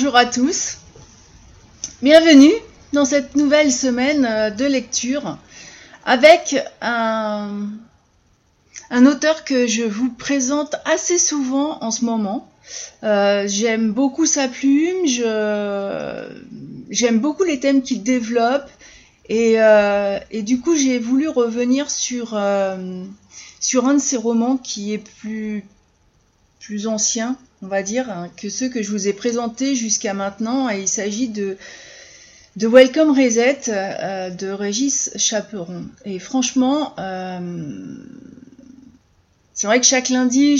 Bonjour à tous. Bienvenue dans cette nouvelle semaine euh, de lecture avec un, auteur que je vous présente assez souvent en ce moment. Euh, j'aime beaucoup sa plume, j'aime beaucoup les thèmes qu'il développe et, euh, du coup j'ai voulu revenir sur, un de ses romans qui est plus ancien, on va dire, hein, que ceux que je vous ai présentés jusqu'à maintenant. Et il s'agit de, Welcome Reset euh, de Régis Chaperon. Et franchement, euh, c'est vrai que chaque lundi,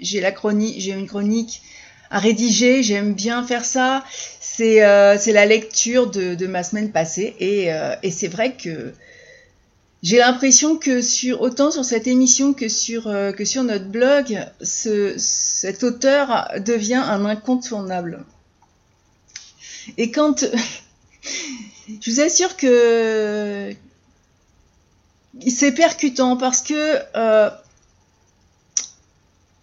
j'ai la chronique, une chronique à rédiger. J'aime bien faire ça. C'est euh, la lecture de, ma semaine passée. Et c'est vrai que j'ai l'impression que sur autant sur cette émission que sur euh, que sur notre blog, ce, cet auteur devient un incontournable. Et quand je vous assure que c'est percutant parce que euh,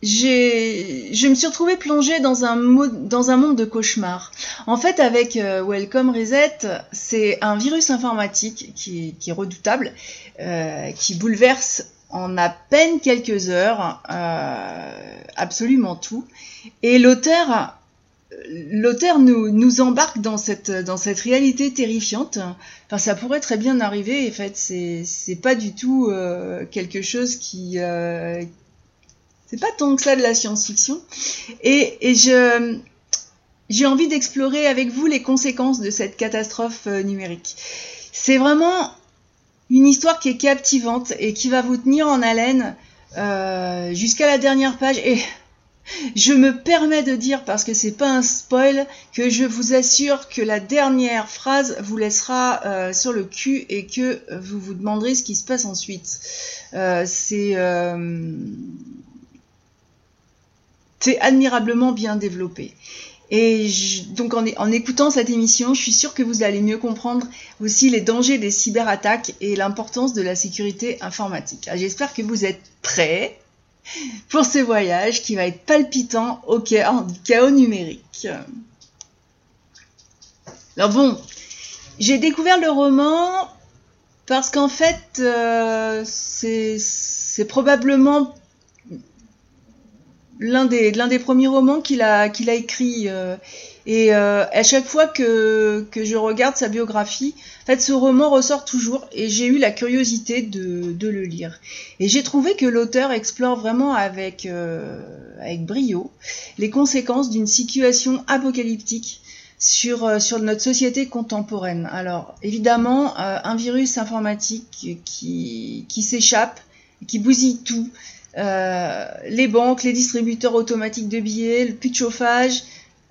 je me suis retrouvée plongée dans un, dans un monde de cauchemar. En fait, avec euh, Welcome Reset, c'est un virus informatique qui, qui est redoutable euh, qui bouleverse en à peine quelques heures euh, absolument tout. Et l'auteur, l'auteur nous, nous embarque dans cette, dans cette réalité terrifiante. Enfin, ça pourrait très bien arriver. En fait, c'est, c'est pas du tout euh, quelque chose qui, euh, c'est pas tant que ça de la science-fiction. Et, et je, j'ai envie d'explorer avec vous les conséquences de cette catastrophe numérique. C'est vraiment une histoire qui est captivante et qui va vous tenir en haleine euh, jusqu'à la dernière page. Et je me permets de dire, parce que c'est pas un spoil, que je vous assure que la dernière phrase vous laissera euh, sur le cul et que vous vous demanderez ce qui se passe ensuite. Euh, c'est c'est admirablement bien développé. Et donc en, écoutant cette émission, je suis sûre que vous allez mieux comprendre aussi les dangers des cyberattaques et l'importance de la sécurité informatique. Ah, j'espère que vous êtes prêts pour ce voyage qui va être palpitant au cœur du chaos numérique. Alors bon, j'ai découvert le roman parce qu'en fait, euh, c'est probablement l'un des, l'un des premiers romans qu'il a, qu'il a écrit. Euh, et euh, à chaque fois que, que je regarde sa biographie, en fait, ce roman ressort toujours et j'ai eu la curiosité de, de le lire. Et j'ai trouvé que l'auteur explore vraiment avec, euh, avec brio les conséquences d'une situation apocalyptique sur, sur notre société contemporaine. Alors, évidemment, un virus informatique qui, qui s'échappe, qui bousille tout, euh, les banques, les distributeurs automatiques de billets, le puits de chauffage,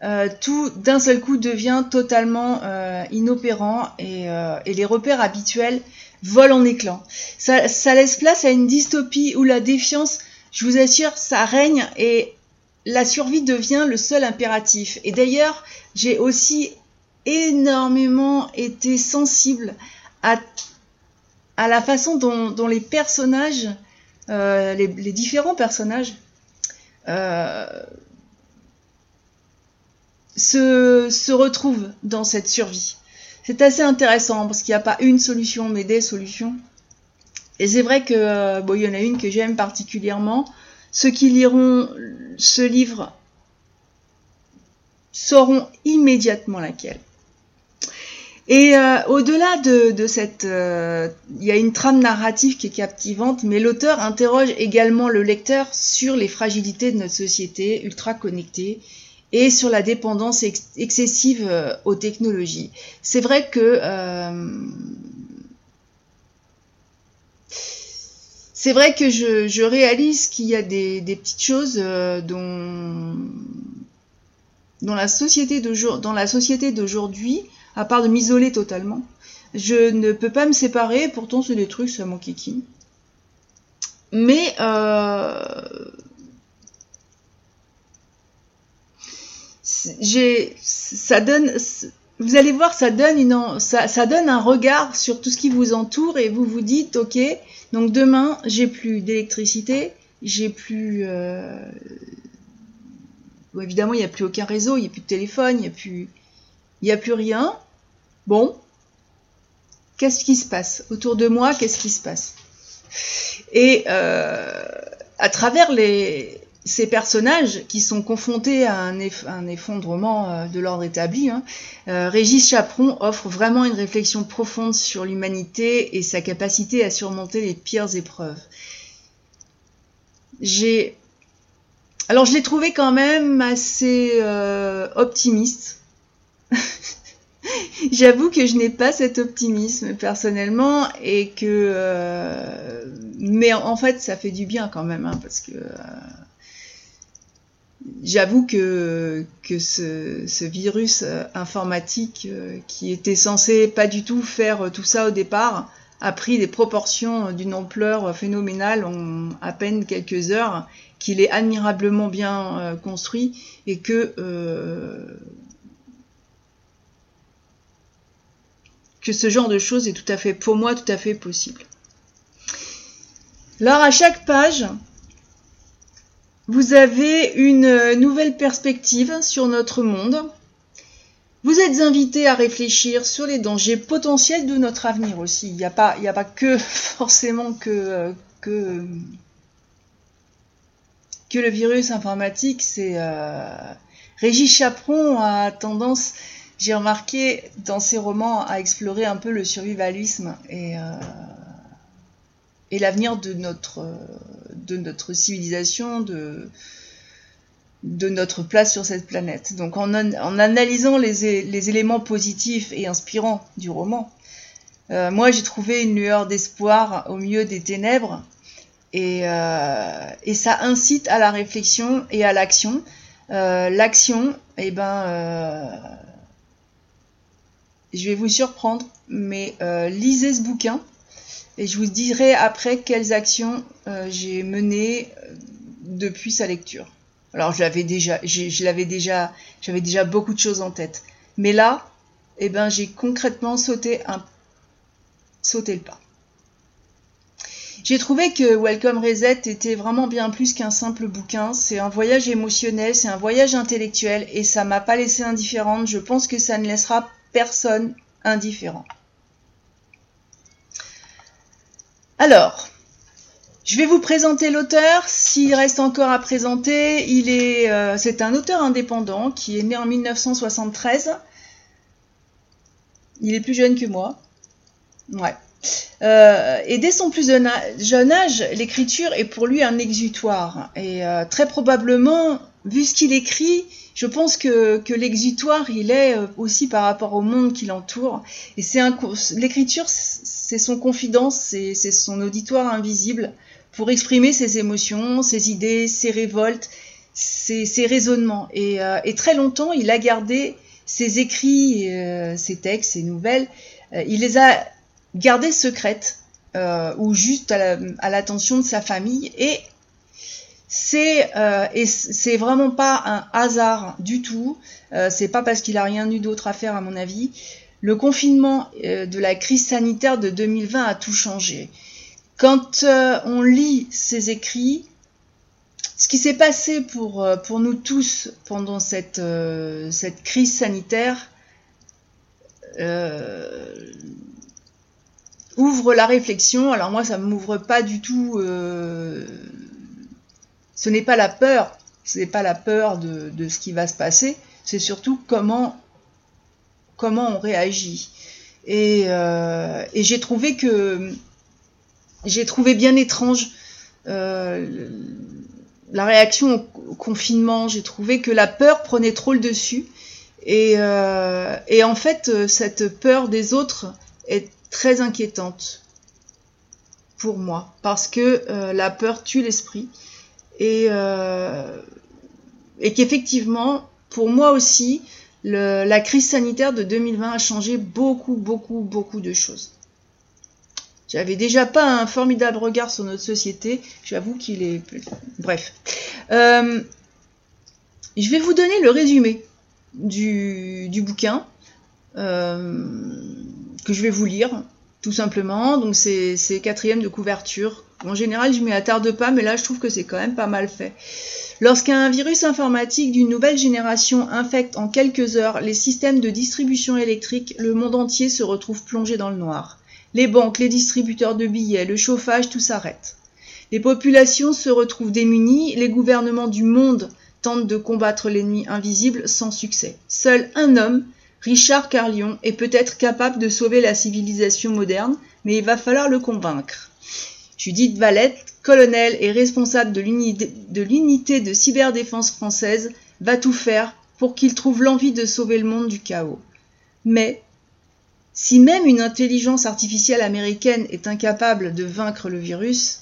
euh, tout d'un seul coup devient totalement euh, inopérant et, les repères habituels volent en éclats. Ça, ça, laisse place à une dystopie où la défiance, je vous assure, ça règne et la survie devient le seul impératif. Et d'ailleurs, j'ai aussi énormément été sensible à, à la façon dont, dont les personnages euh, les, différents personnages euh, se, retrouvent dans cette survie. C'est assez intéressant parce qu'il n'y a pas une solution, mais des solutions. Et c'est vrai que, euh, bon, y en a une que j'aime particulièrement. Ceux qui liront ce livre sauront immédiatement laquelle. Et euh, au-delà de, cette... Euh, il y a une trame narrative qui est captivante, mais l'auteur interroge également le lecteur sur les fragilités de notre société ultra connectée et sur la dépendance excessive euh, aux technologies. C'est vrai que... c'est vrai que je, réalise qu'il y a des, petites choses dont, dans la société d'aujourd'hui, à part de m'isoler totalement. Je ne peux pas me séparer, pourtant c'est des trucs, ça kiki. Mais euh, j'ai, ça donne, vous allez voir, ça, donne un regard sur tout ce qui vous entoure et vous vous dites, ok, donc demain j'ai plus d'électricité, j'ai plus, euh, évidemment, il n'y a plus aucun réseau, il n'y a plus de téléphone, il n'y a plus, il n'y a plus rien. Bon, qu'est-ce qui se passe autour de moi? Qu'est-ce qui se passe? Et euh, à travers ces personnages qui sont confrontés à un, effondrement euh, de l'ordre établi, hein, euh, Régis Chaperon offre vraiment une réflexion profonde sur l'humanité et sa capacité à surmonter les pires épreuves. J'ai alors je l'ai trouvé quand même assez optimiste. J'avoue que je n'ai pas cet optimisme personnellement et que mais en fait ça fait du bien quand même hein, parce que j'avoue que, que ce, virus euh, informatique euh, qui était censé pas du tout faire tout ça au départ a pris des proportions d'une ampleur phénoménale en à peine quelques heures, qu'il est admirablement bien euh, construit et que que ce genre de choses est tout à fait, pour moi, tout à fait possible. Alors à chaque page, vous avez une nouvelle perspective sur notre monde. Vous êtes invité à réfléchir sur les dangers potentiels de notre avenir aussi. Il n'y a, pas, a pas que forcément que, que, que le virus informatique. C'est euh, Régis Chaperon a tendance, j'ai remarqué dans ses romans, à explorer un peu le survivalisme et euh, l'avenir de notre, de notre civilisation, de, de notre place sur cette planète. Donc en, analysant les, les, éléments positifs et inspirants du roman, euh, moi j'ai trouvé une lueur d'espoir au milieu des ténèbres et, euh, et, ça incite à la réflexion et à l'action. Euh, l'action, eh ben, euh, je vais vous surprendre, mais euh, lisez ce bouquin et je vous dirai après quelles actions euh, j'ai menées euh, depuis sa lecture. Alors je l'avais déjà, je l'avais déjà, j'avais déjà beaucoup de choses en tête. Mais là, eh ben, j'ai concrètement sauté un, sauté le pas. J'ai trouvé que Welcome Reset était vraiment bien plus qu'un simple bouquin. C'est un voyage émotionnel, c'est un voyage intellectuel et ça m'a pas laissé indifférente. Je pense que ça ne laissera personne indifférent. Alors, je vais vous présenter l'auteur. S'il reste encore à présenter, il est, euh, c'est un auteur indépendant qui est né en 1973. Il est plus jeune que moi. Ouais. Euh, et dès son plus jeune âge, l'écriture est pour lui un exutoire. Et euh, très probablement, vu ce qu'il écrit, je pense que, l'exutoire, il est euh, aussi par rapport au monde qui l'entoure. Et c'est un l'écriture, c'est son confidence, c'est son auditoire invisible pour exprimer ses émotions, ses idées, ses révoltes, ses, raisonnements. Et, euh, et, très longtemps, il a gardé ses écrits, euh, ses textes, ses nouvelles, il les a gardées secrètes ou juste à l'attention de sa famille. Et c'est euh, et c'est vraiment pas un hasard du tout. Euh, c'est pas parce qu'il a rien eu d'autre à faire à mon avis. Le confinement euh, de la crise sanitaire de 2020 a tout changé. Quand euh, on lit ses écrits, ce qui s'est passé pour, pour nous tous pendant cette, cette crise sanitaire ouvre la réflexion. Alors moi, ça m'ouvre pas du tout ce n'est pas la peur, ce n'est pas la peur de, ce qui va se passer, c'est surtout comment, on réagit. Et, euh, j'ai trouvé que j'ai trouvé bien étrange euh, la réaction au confinement. J'ai trouvé que la peur prenait trop le dessus. Et, euh, et en fait, cette peur des autres est très inquiétante pour moi parce que la peur tue l'esprit et, euh, et qu'effectivement, pour moi aussi, le, la crise sanitaire de 2020 a changé beaucoup, beaucoup, beaucoup de choses. J'avais déjà pas un formidable regard sur notre société, j'avoue qu'il est... Bref. Euh, je vais vous donner le résumé du, du bouquin euh, que je vais vous lire, tout simplement. Donc c'est quatrième de couverture, En général, je m'y attarde pas, mais là, je trouve que c'est quand même pas mal fait. Lorsqu'un virus informatique d'une nouvelle génération infecte en quelques heures les systèmes de distribution électrique, le monde entier se retrouve plongé dans le noir. Les banques, les distributeurs de billets, le chauffage, tout s'arrête. Les populations se retrouvent démunies, les gouvernements du monde tentent de combattre l'ennemi invisible sans succès. Seul un homme, Richard Carlion, est peut-être capable de sauver la civilisation moderne, mais il va falloir le convaincre. Judith Valette, colonel et responsable de l'unité de cyberdéfense française, va tout faire pour qu'il trouve l'envie de sauver le monde du chaos. Mais, si même une intelligence artificielle américaine est incapable de vaincre le virus,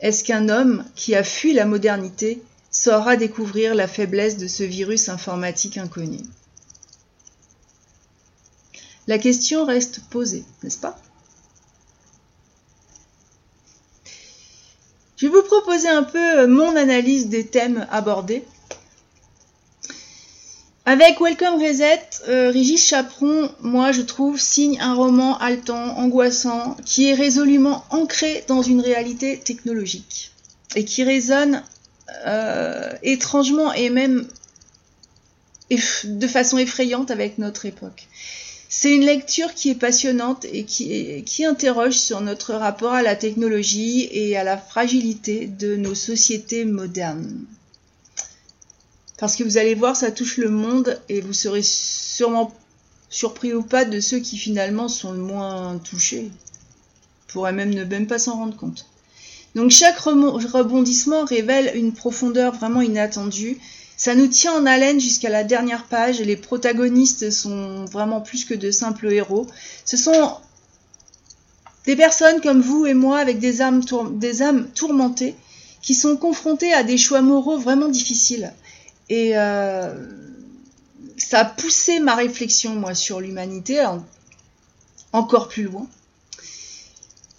est-ce qu'un homme qui a fui la modernité saura découvrir la faiblesse de ce virus informatique inconnu? La question reste posée, n'est-ce pas? Je vais vous proposer un peu euh, mon analyse des thèmes abordés. Avec Welcome Reset, euh, Régis Chaperon, moi je trouve, signe un roman haletant, angoissant, qui est résolument ancré dans une réalité technologique et qui résonne euh, étrangement et même de façon effrayante avec notre époque. C'est une lecture qui est passionnante et qui, interroge sur notre rapport à la technologie et à la fragilité de nos sociétés modernes. Parce que vous allez voir, ça touche le monde et vous serez sûrement surpris ou pas de ceux qui finalement sont le moins touchés. Pourraient même ne même pas s'en rendre compte. Donc chaque rebondissement révèle une profondeur vraiment inattendue ça nous tient en haleine jusqu'à la dernière page et les protagonistes sont vraiment plus que de simples héros. Ce sont des personnes comme vous et moi avec des âmes, des âmes tourmentées qui sont confrontées à des choix moraux vraiment difficiles. Et euh, ça a poussé ma réflexion, moi, sur l'humanité encore plus loin.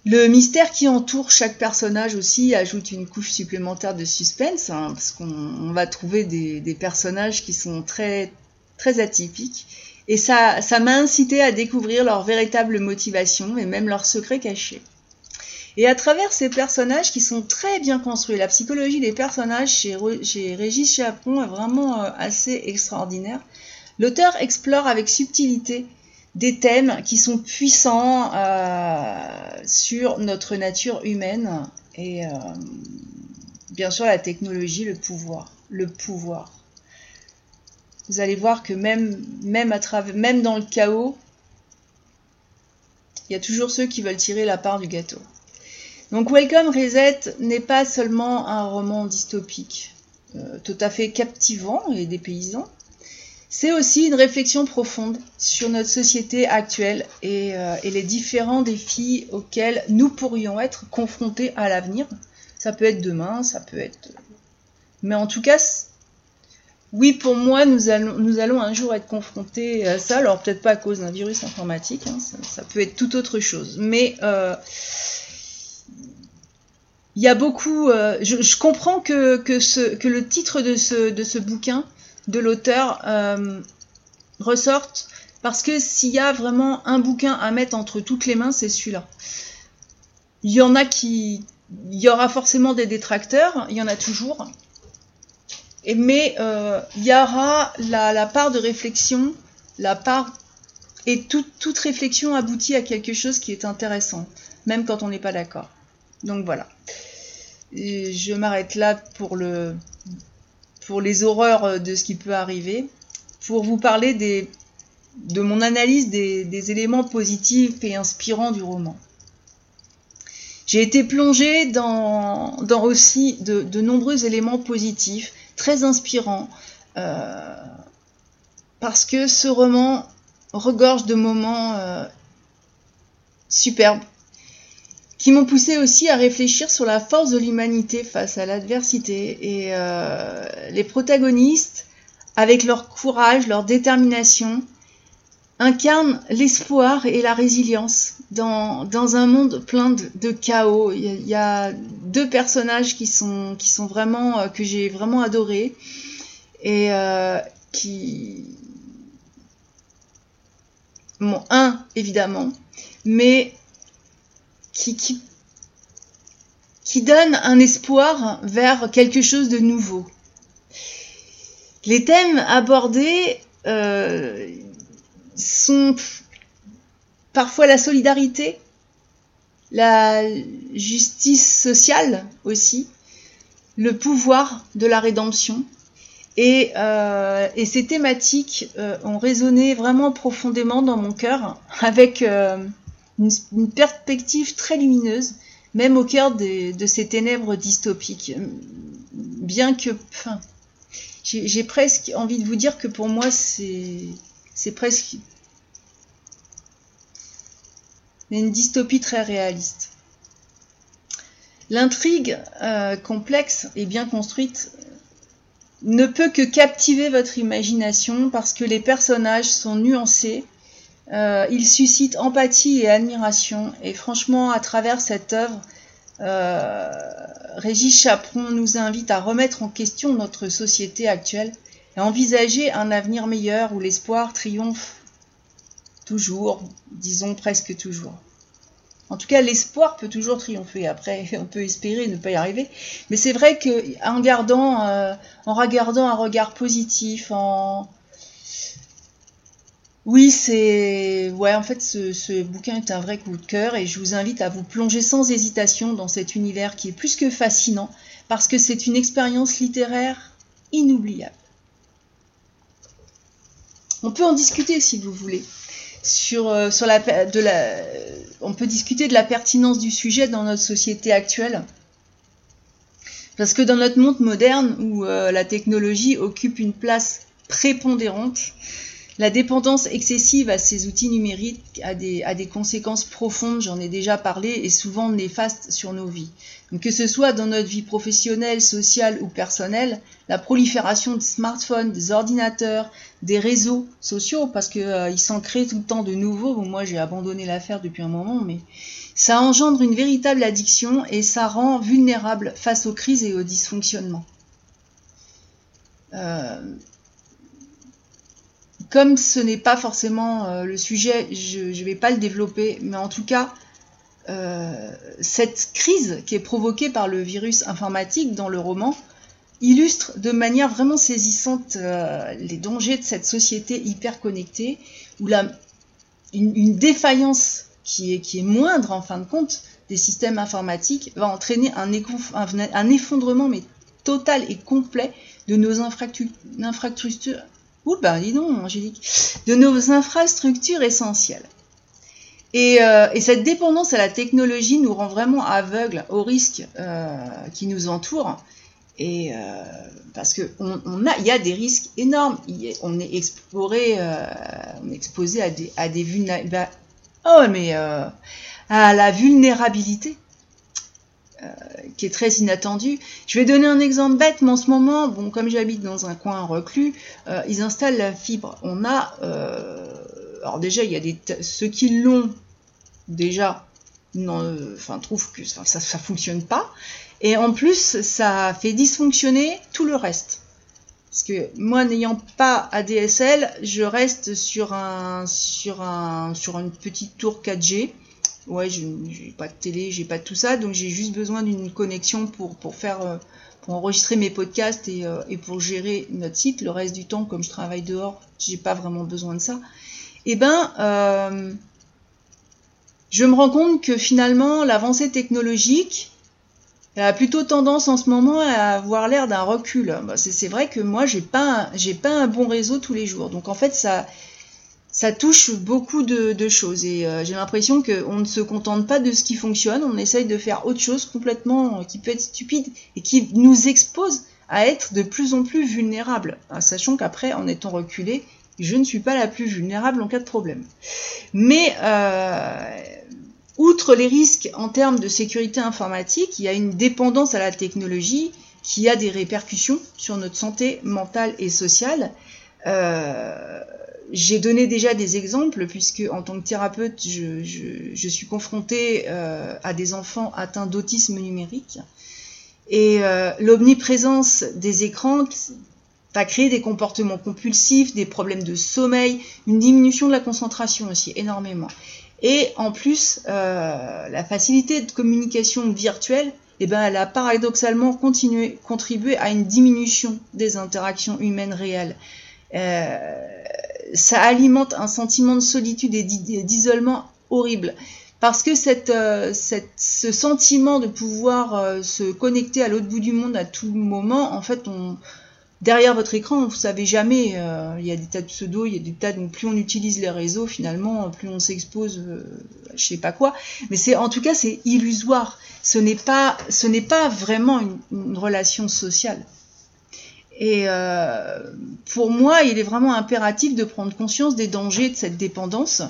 Le mystère qui entoure chaque personnage aussi ajoute une couche supplémentaire de suspense, hein, parce qu'on va trouver des, personnages qui sont très, très atypiques. Et ça, ça m'a incité à découvrir leur véritable motivation et même leurs secrets cachés. Et à travers ces personnages qui sont très bien construits, la psychologie des personnages chez, chez Régis Chaperon est vraiment euh, assez extraordinaire. L'auteur explore avec subtilité des thèmes qui sont puissants euh, sur notre nature humaine et euh, bien sûr la technologie, le pouvoir, le pouvoir. Vous allez voir que même, à travers, même dans le chaos, il y a toujours ceux qui veulent tirer la part du gâteau. Donc Welcome Reset n'est pas seulement un roman dystopique, euh, tout à fait captivant et dépaysant, c'est aussi une réflexion profonde sur notre société actuelle euh, et, les différents défis auxquels nous pourrions être confrontés à l'avenir. Ça peut être demain, ça peut être... Mais en tout cas, oui, pour moi, nous allons, un jour être confrontés à ça. Alors peut-être pas à cause d'un virus informatique, hein, ça, peut être tout autre chose. Mais... Euh, il y a beaucoup. Euh, je, comprends que, le titre de ce bouquin de l'auteur euh, ressortent parce que s'il y a vraiment un bouquin à mettre entre toutes les mains, c'est celui-là. Il y en a qui... Il y aura forcément des détracteurs, il y en a toujours. Mais euh, il y aura la, part de réflexion, la part... Et toute réflexion aboutit à quelque chose qui est intéressant, même quand on n'est pas d'accord. Donc voilà. je m'arrête là pour le, pour les horreurs euh, de ce qui peut arriver, pour vous parler de mon analyse des, éléments positifs et inspirants du roman. J'ai été plongée dans, dans aussi de, nombreux éléments positifs, très inspirants, euh, parce que ce roman regorge de moments euh, superbes qui m'ont poussé aussi à réfléchir sur la force de l'humanité face à l'adversité. Et euh, les protagonistes, avec leur courage, leur détermination, incarnent l'espoir et la résilience dans, dans un monde plein de, chaos. Il y, a, deux personnages qui sont, qui sont vraiment, euh, que j'ai vraiment adorés et euh, qui... Bon, un, évidemment, mais qui, qui donne un espoir vers quelque chose de nouveau. Les thèmes abordés euh, sont parfois la solidarité, la justice sociale aussi, le pouvoir de la rédemption. Et, euh, ces thématiques euh, ont résonné vraiment profondément dans mon cœur avec une, perspective très lumineuse même au cœur de ces ténèbres dystopiques. Bien que, j'ai presque envie de vous dire que pour moi, c'est presque une dystopie très réaliste. L'intrigue euh, complexe et bien construite ne peut que captiver votre imagination parce que les personnages sont nuancés, euh, il suscite empathie et admiration. Et franchement, à travers cette œuvre, euh, Régis Chaperon nous invite à remettre en question notre société actuelle et envisager un avenir meilleur où l'espoir triomphe toujours, disons presque toujours. En tout cas, l'espoir peut toujours triompher. Après, on peut espérer ne pas y arriver. Mais c'est vrai qu'en gardant, euh, en regardant un regard positif, en, oui, c'est. Ouais, en fait, ce, bouquin est un vrai coup de cœur et je vous invite à vous plonger sans hésitation dans cet univers qui est plus que fascinant parce que c'est une expérience littéraire inoubliable. On peut en discuter si vous voulez. Sur, euh, sur la, de la, on peut discuter de la pertinence du sujet dans notre société actuelle. Parce que dans notre monde moderne où euh, la technologie occupe une place prépondérante, la dépendance excessive à ces outils numériques a des, conséquences profondes, j'en ai déjà parlé, et souvent néfastes sur nos vies. Que ce soit dans notre vie professionnelle, sociale ou personnelle, la prolifération des smartphones, des ordinateurs, des réseaux sociaux, parce qu'ils euh, s'en créent tout le temps de nouveaux, moi j'ai abandonné l'affaire depuis un moment, mais ça engendre une véritable addiction et ça rend vulnérable face aux crises et aux dysfonctionnements. Euh, comme ce n'est pas forcément euh, le sujet, je ne vais pas le développer, mais en tout cas, euh, cette crise qui est provoquée par le virus informatique dans le roman illustre de manière vraiment saisissante euh, les dangers de cette société hyper connectée, où une, défaillance qui est, qui est moindre en fin de compte des systèmes informatiques va entraîner un, un effondrement mais total et complet de nos infrastructures, Ouh, ben dis donc, Angélique. De nos infrastructures essentielles. Euh, et, cette dépendance à la technologie nous rend vraiment aveugles aux risques euh, qui nous entourent. Et euh, parce que on, a, il y a des risques énormes. on est exploré, on est exposé à des, à des bah, oh, mais à la vulnérabilité. Euh, qui est très inattendu. Je vais donner un exemple bête, mais en ce moment, bon, comme j'habite dans un coin reclus, euh, ils installent la fibre. On a, euh, alors déjà, il y a ceux qui l'ont déjà, enfin, trouvent que ça, ça fonctionne pas, et en plus, ça fait dysfonctionner tout le reste. Parce que moi, n'ayant pas ADSL, je reste sur un, sur un, sur une petite tour 4G ouais, j'ai pas de télé, j'ai pas de tout ça, donc j'ai juste besoin d'une connexion pour, pour faire euh, pour enregistrer mes podcasts et, euh, et, pour gérer notre site. Le reste du temps, comme je travaille dehors, j'ai pas vraiment besoin de ça. Eh ben, euh, je me rends compte que finalement, l'avancée technologique a plutôt tendance en ce moment à avoir l'air d'un recul. Bah, c'est vrai que moi, j'ai pas j'ai pas un bon réseau tous les jours, donc en fait, ça ça touche beaucoup de, choses et euh, j'ai l'impression qu'on ne se contente pas de ce qui fonctionne, on essaye de faire autre chose complètement euh, qui peut être stupide et qui nous expose à être de plus en plus vulnérables, hein, sachant qu'après, en étant reculé, je ne suis pas la plus vulnérable en cas de problème. Mais euh, outre les risques en termes de sécurité informatique, il y a une dépendance à la technologie qui a des répercussions sur notre santé mentale et sociale. Euh, j'ai donné déjà des exemples puisque en tant que thérapeute, je, suis confrontée euh, à des enfants atteints d'autisme numérique. Et euh, l'omniprésence des écrans va créer des comportements compulsifs, des problèmes de sommeil, une diminution de la concentration aussi énormément. Et en plus, euh, la facilité de communication virtuelle eh ben, elle a paradoxalement contribué à une diminution des interactions humaines réelles. Ça alimente un sentiment de solitude et d'isolement horrible. Parce que euh, ce sentiment de pouvoir euh, se connecter à l'autre bout du monde à tout moment, en fait, derrière votre écran, vous savez jamais, euh, il y a des tas de pseudos, il y a des tas de, plus on utilise les réseaux finalement, plus on s'expose, euh, je sais pas quoi. Mais en tout cas, c'est illusoire. Ce n'est pas vraiment une, relation sociale. Et euh, pour moi, il est vraiment impératif de prendre conscience des dangers de cette dépendance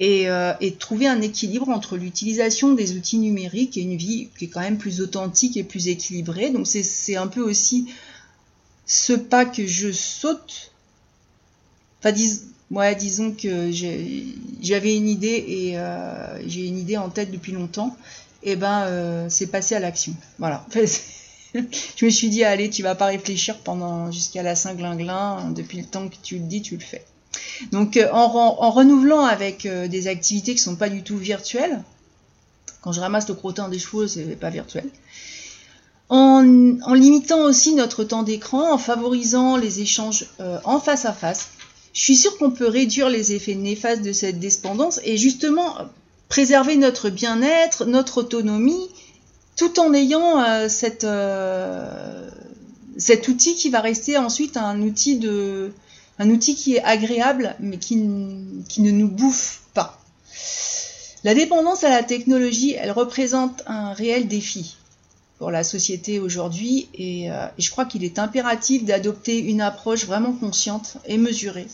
et, et de trouver un équilibre entre l'utilisation des outils numériques et une vie qui est quand même plus authentique et plus équilibrée. Donc c'est un peu aussi ce pas que je saute, enfin disons que j'avais une idée et euh, j'ai une idée en tête depuis longtemps, et ben euh, c'est passé à l'action. Voilà. je me suis dit allez, tu vas pas réfléchir pendant jusqu'à la Saint-Glinglin, depuis le temps que tu le dis, tu le fais. Donc euh, en, en, renouvelant avec des activités qui sont pas du tout virtuelles, quand je ramasse le crottin des chevaux, c'est pas virtuel en, limitant aussi notre temps d'écran, en favorisant les échanges euh, en face à face. Je suis sûre qu'on peut réduire les effets néfastes de cette dépendance et justement préserver notre bien-être, notre autonomie, tout en ayant euh, euh, cet outil qui va rester ensuite un outil, de, un outil qui est agréable mais qui, ne nous bouffe pas. La dépendance à la technologie, elle représente un réel défi pour la société aujourd'hui euh, et, je crois qu'il est impératif d'adopter une approche vraiment consciente et mesurée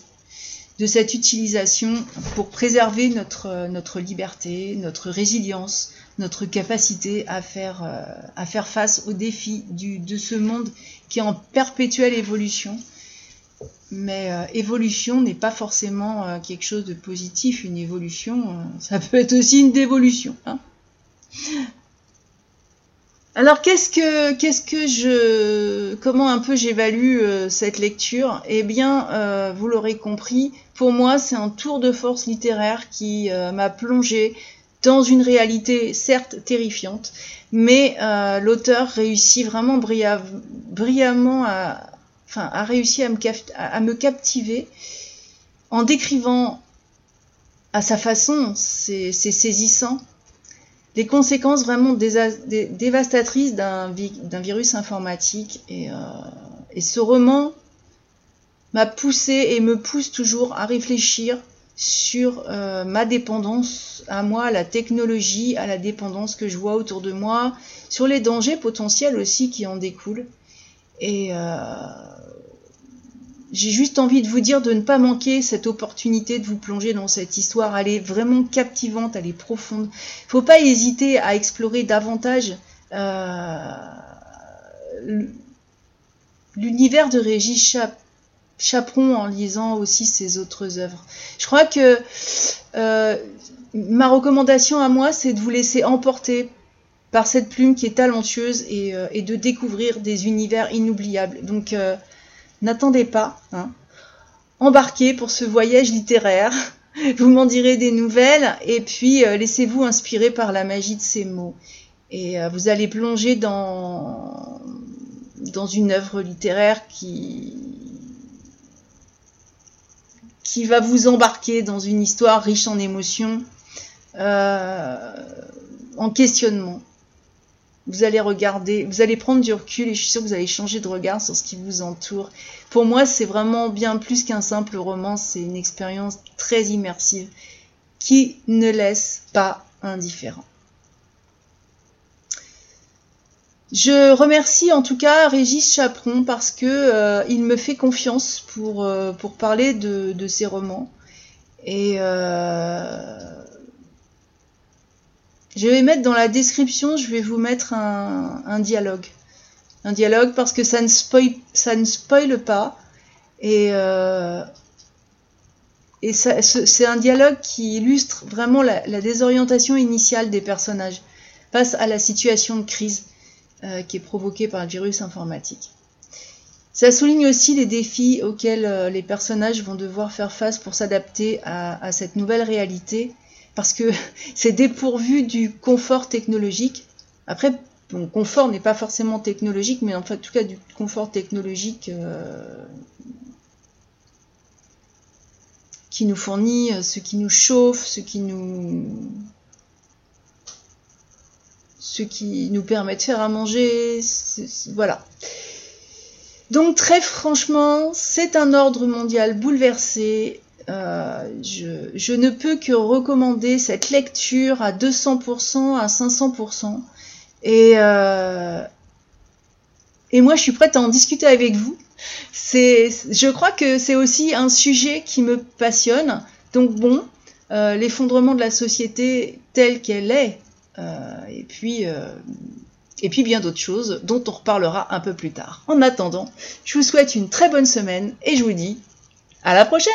de cette utilisation pour préserver notre liberté, notre résilience, notre capacité à faire, euh, à faire face aux défis du, de ce monde qui est en perpétuelle évolution. Mais euh, évolution n'est pas forcément quelque chose de positif. Une évolution, ça peut être aussi une dévolution. Hein alors qu'est-ce que qu'est-ce que je comment un peu j'évalue euh, cette lecture? Eh bien, euh, vous l'aurez compris, pour moi c'est un tour de force littéraire qui euh, m'a plongé dans une réalité certes terrifiante, mais l'auteur réussit vraiment brillamment à enfin a réussi à me, à me captiver en décrivant à sa façon, c'est saisissant les conséquences vraiment dévastatrices d'un virus informatique. Et, euh, et ce roman m'a poussé et me pousse toujours à réfléchir sur euh, ma dépendance à moi, à la technologie, à la dépendance que je vois autour de moi, sur les dangers potentiels aussi qui en découlent. Et, euh, j'ai juste envie de vous dire de ne pas manquer cette opportunité de vous plonger dans cette histoire. Elle est vraiment captivante, elle est profonde. Il ne faut pas hésiter à explorer davantage euh, l'univers de Régis Chaperon en lisant aussi ses autres œuvres. Je crois que euh, ma recommandation à moi, c'est de vous laisser emporter par cette plume qui est talentueuse et, euh, de découvrir des univers inoubliables. Donc N'attendez pas. Hein. Embarquez pour ce voyage littéraire. Vous m'en direz des nouvelles et puis euh, laissez-vous inspirer par la magie de ces mots. Et euh, vous allez plonger dans, dans une œuvre littéraire qui, qui va vous embarquer dans une histoire riche en émotions, euh, en questionnement vous allez regarder, vous allez prendre du recul et je suis sûre que vous allez changer de regard sur ce qui vous entoure. Pour moi, c'est vraiment bien plus qu'un simple roman, c'est une expérience très immersive qui ne laisse pas indifférent. Je remercie en tout cas Régis Chaperon parce que euh, il me fait confiance pour, euh, pour parler de, ses romans. Et euh, je vais mettre dans la description, je vais vous mettre un, dialogue. Un dialogue parce que ça ne spoil, ça ne spoile pas. Et, et c'est un dialogue qui illustre vraiment la, désorientation initiale des personnages face à la situation de crise euh, qui est provoquée par le virus informatique. Ça souligne aussi les défis auxquels euh, les personnages vont devoir faire face pour s'adapter à, cette nouvelle réalité parce que c'est dépourvu du confort technologique. Après, bon, confort n'est pas forcément technologique, mais en fait, en tout cas du confort technologique qui nous fournit, ce qui nous chauffe, ce qui nous ce qui nous permet de faire à manger, voilà. Donc très franchement, c'est un ordre mondial bouleversé. Euh, je, ne peux que recommander cette lecture à 200%, à 500%. Et, euh, et moi, je suis prête à en discuter avec vous. Je crois que c'est aussi un sujet qui me passionne. Donc bon, euh, l'effondrement de la société telle qu'elle est, et puis et puis bien d'autres choses dont on reparlera un peu plus tard. En attendant, je vous souhaite une très bonne semaine et je vous dis à la prochaine